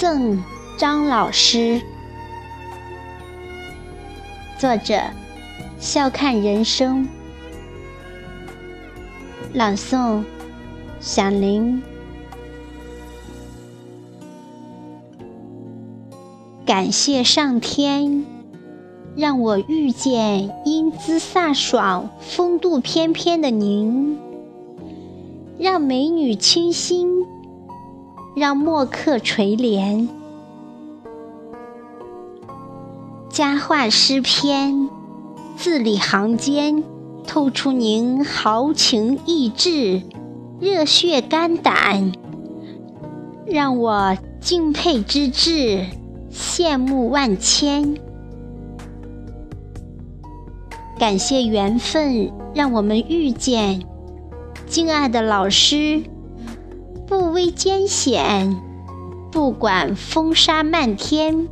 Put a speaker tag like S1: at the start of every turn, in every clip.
S1: 赠张老师。作者：笑看人生。朗诵：响铃。感谢上天，让我遇见英姿飒爽、风度翩翩的您，让美女倾心，让墨客垂怜。佳话诗篇，字里行间透出您豪情逸致、热血肝胆，让我敬佩之至，羡慕万千。感谢缘分，让我们遇见，敬爱的老师，艰险，不管风沙漫天。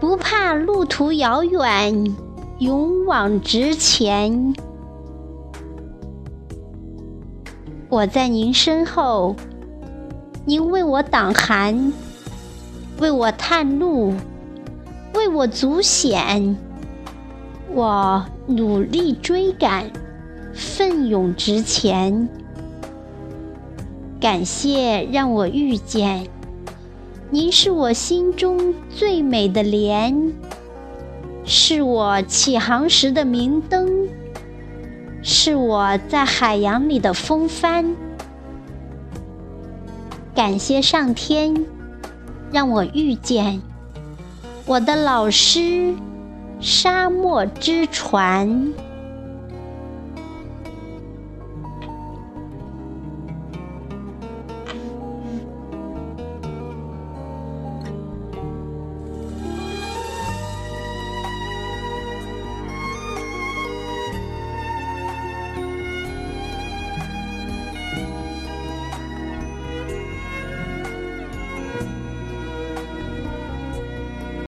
S1: 不怕路途遥远，勇往直前。我在您身后，您为我挡寒，为我探路，为我阻险。我努力追赶，奋勇直前。感谢让我遇见。您是我心中最美的莲，是我起航时的明灯，是我在海洋里的风帆。感谢上天，让我遇见我的老师——沙漠之船。